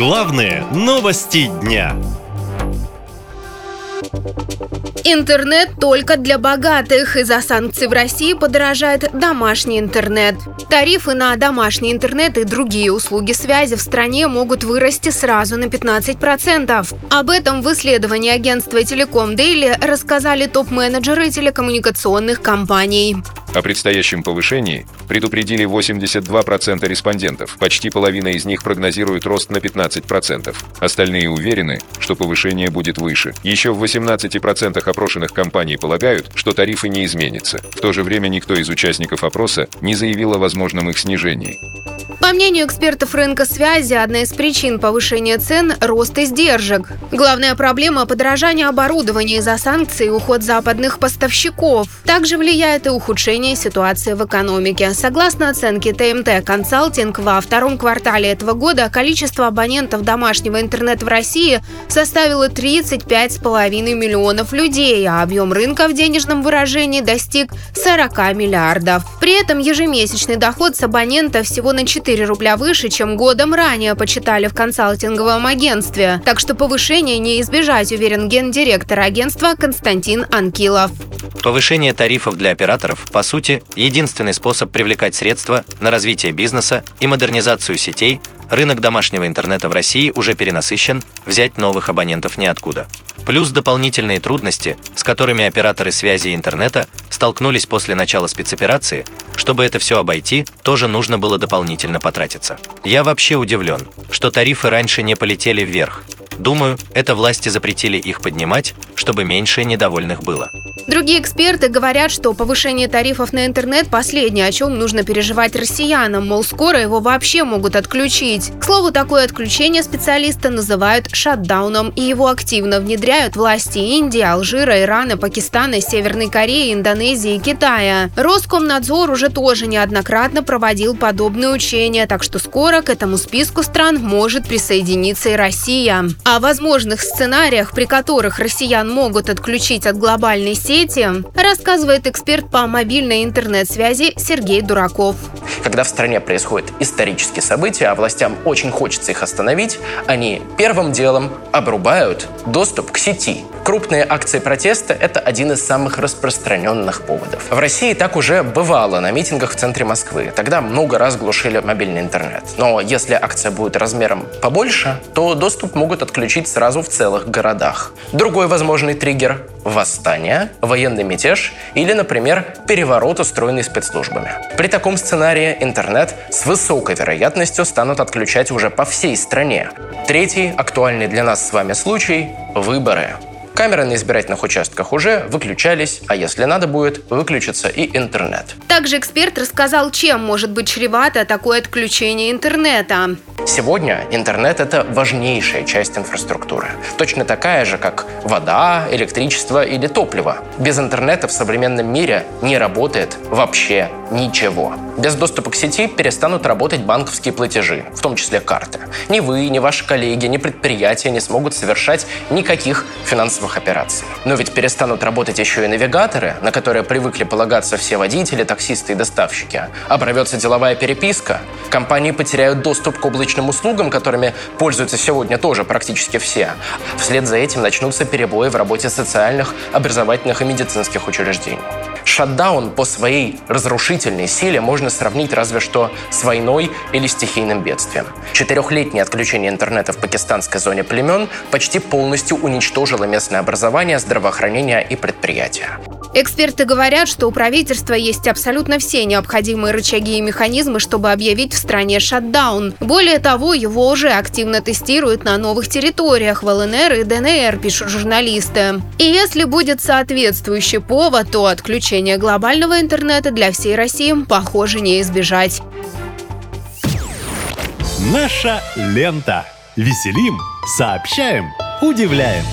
Главные новости дня. Интернет только для богатых. Из-за санкций в России подорожает домашний интернет. Тарифы на домашний интернет и другие услуги связи в стране могут вырасти сразу на 15%. Об этом в исследовании агентства Телеком Дейли рассказали топ-менеджеры телекоммуникационных компаний. О предстоящем повышении предупредили 82% респондентов. Почти половина из них прогнозирует рост на 15%. Остальные уверены, что повышение будет выше. Еще в 18% опрошенных компаний полагают, что тарифы не изменятся. В то же время никто из участников опроса не заявил о возможном их снижении. По мнению экспертов рынка связи, одна из причин повышения цен – рост издержек. Главная проблема – подорожание оборудования из-за санкций и уход западных поставщиков. Также влияет и ухудшение ситуации в экономике. Согласно оценке ТМТ Консалтинг, во втором квартале этого года количество абонентов домашнего интернета в России составило 35,5 миллионов людей, а объем рынка в денежном выражении достиг 40 миллиардов. При этом ежемесячный доход с абонента всего на 4 4 рубля выше, чем годом ранее, почитали в консалтинговом агентстве. Так что повышение не избежать, уверен гендиректор агентства Константин Анкилов. Повышение тарифов для операторов, по сути, единственный способ привлекать средства на развитие бизнеса и модернизацию сетей, рынок домашнего интернета в России уже перенасыщен, взять новых абонентов неоткуда. Плюс дополнительные трудности, с которыми операторы связи и интернета столкнулись после начала спецоперации, чтобы это все обойти, тоже нужно было дополнительно потратиться. Я вообще удивлен, что тарифы раньше не полетели вверх. Думаю, это власти запретили их поднимать, чтобы меньше недовольных было. Другие эксперты говорят, что повышение тарифов на интернет – последнее, о чем нужно переживать россиянам, мол, скоро его вообще могут отключить. К слову, такое отключение специалисты называют шатдауном, и его активно внедряют власти Индии, Алжира, Ирана, Пакистана, Северной Кореи, Индонезии и Китая. Роскомнадзор уже тоже неоднократно проводил подобные учения, так что скоро к этому списку стран может присоединиться и Россия. О возможных сценариях, при которых россиян могут отключить от глобальной сети, рассказывает эксперт по мобильной интернет-связи Сергей Дураков. Когда в стране происходят исторические события, а властям очень хочется их остановить, они первым делом обрубают доступ к сети. Крупные акции протеста – это один из самых распространенных поводов. В России так уже бывало на митингах в центре Москвы. Тогда много раз глушили мобильный интернет. Но если акция будет размером побольше, то доступ могут отключить сразу в целых городах. Другой возможный триггер – восстание, военный мятеж или, например, переворот, устроенный спецслужбами. При таком сценарии интернет с высокой вероятностью станут отключать уже по всей стране. Третий, актуальный для нас с вами случай – выборы. Камеры на избирательных участках уже выключались, а если надо будет, выключится и интернет. Также эксперт рассказал, чем может быть чревато такое отключение интернета. Сегодня интернет – это важнейшая часть инфраструктуры. Точно такая же, как вода, электричество или топливо. Без интернета в современном мире не работает вообще ничего. Без доступа к сети перестанут работать банковские платежи, в том числе карты. Ни вы, ни ваши коллеги, ни предприятия не смогут совершать никаких финансовых операций. Но ведь перестанут работать еще и навигаторы, на которые привыкли полагаться все водители, таксисты и доставщики. Оборвется деловая переписка, компании потеряют доступ к облачным услугам, которыми пользуются сегодня тоже практически все. Вслед за этим начнутся перебои в работе социальных, образовательных и медицинских учреждений. Шатдаун по своей разрушительной силе можно сравнить разве что с войной или стихийным бедствием. Четырехлетнее отключение интернета в пакистанской зоне племен почти полностью уничтожило местное образование, здравоохранение и предприятия. Эксперты говорят, что у правительства есть абсолютно все необходимые рычаги и механизмы, чтобы объявить в стране шатдаун. Более того, его уже активно тестируют на новых территориях в ЛНР и ДНР, пишут журналисты. И если будет соответствующий повод, то отключение глобального интернета для всей России, похоже, не избежать. Наша лента. Веселим, сообщаем, удивляем.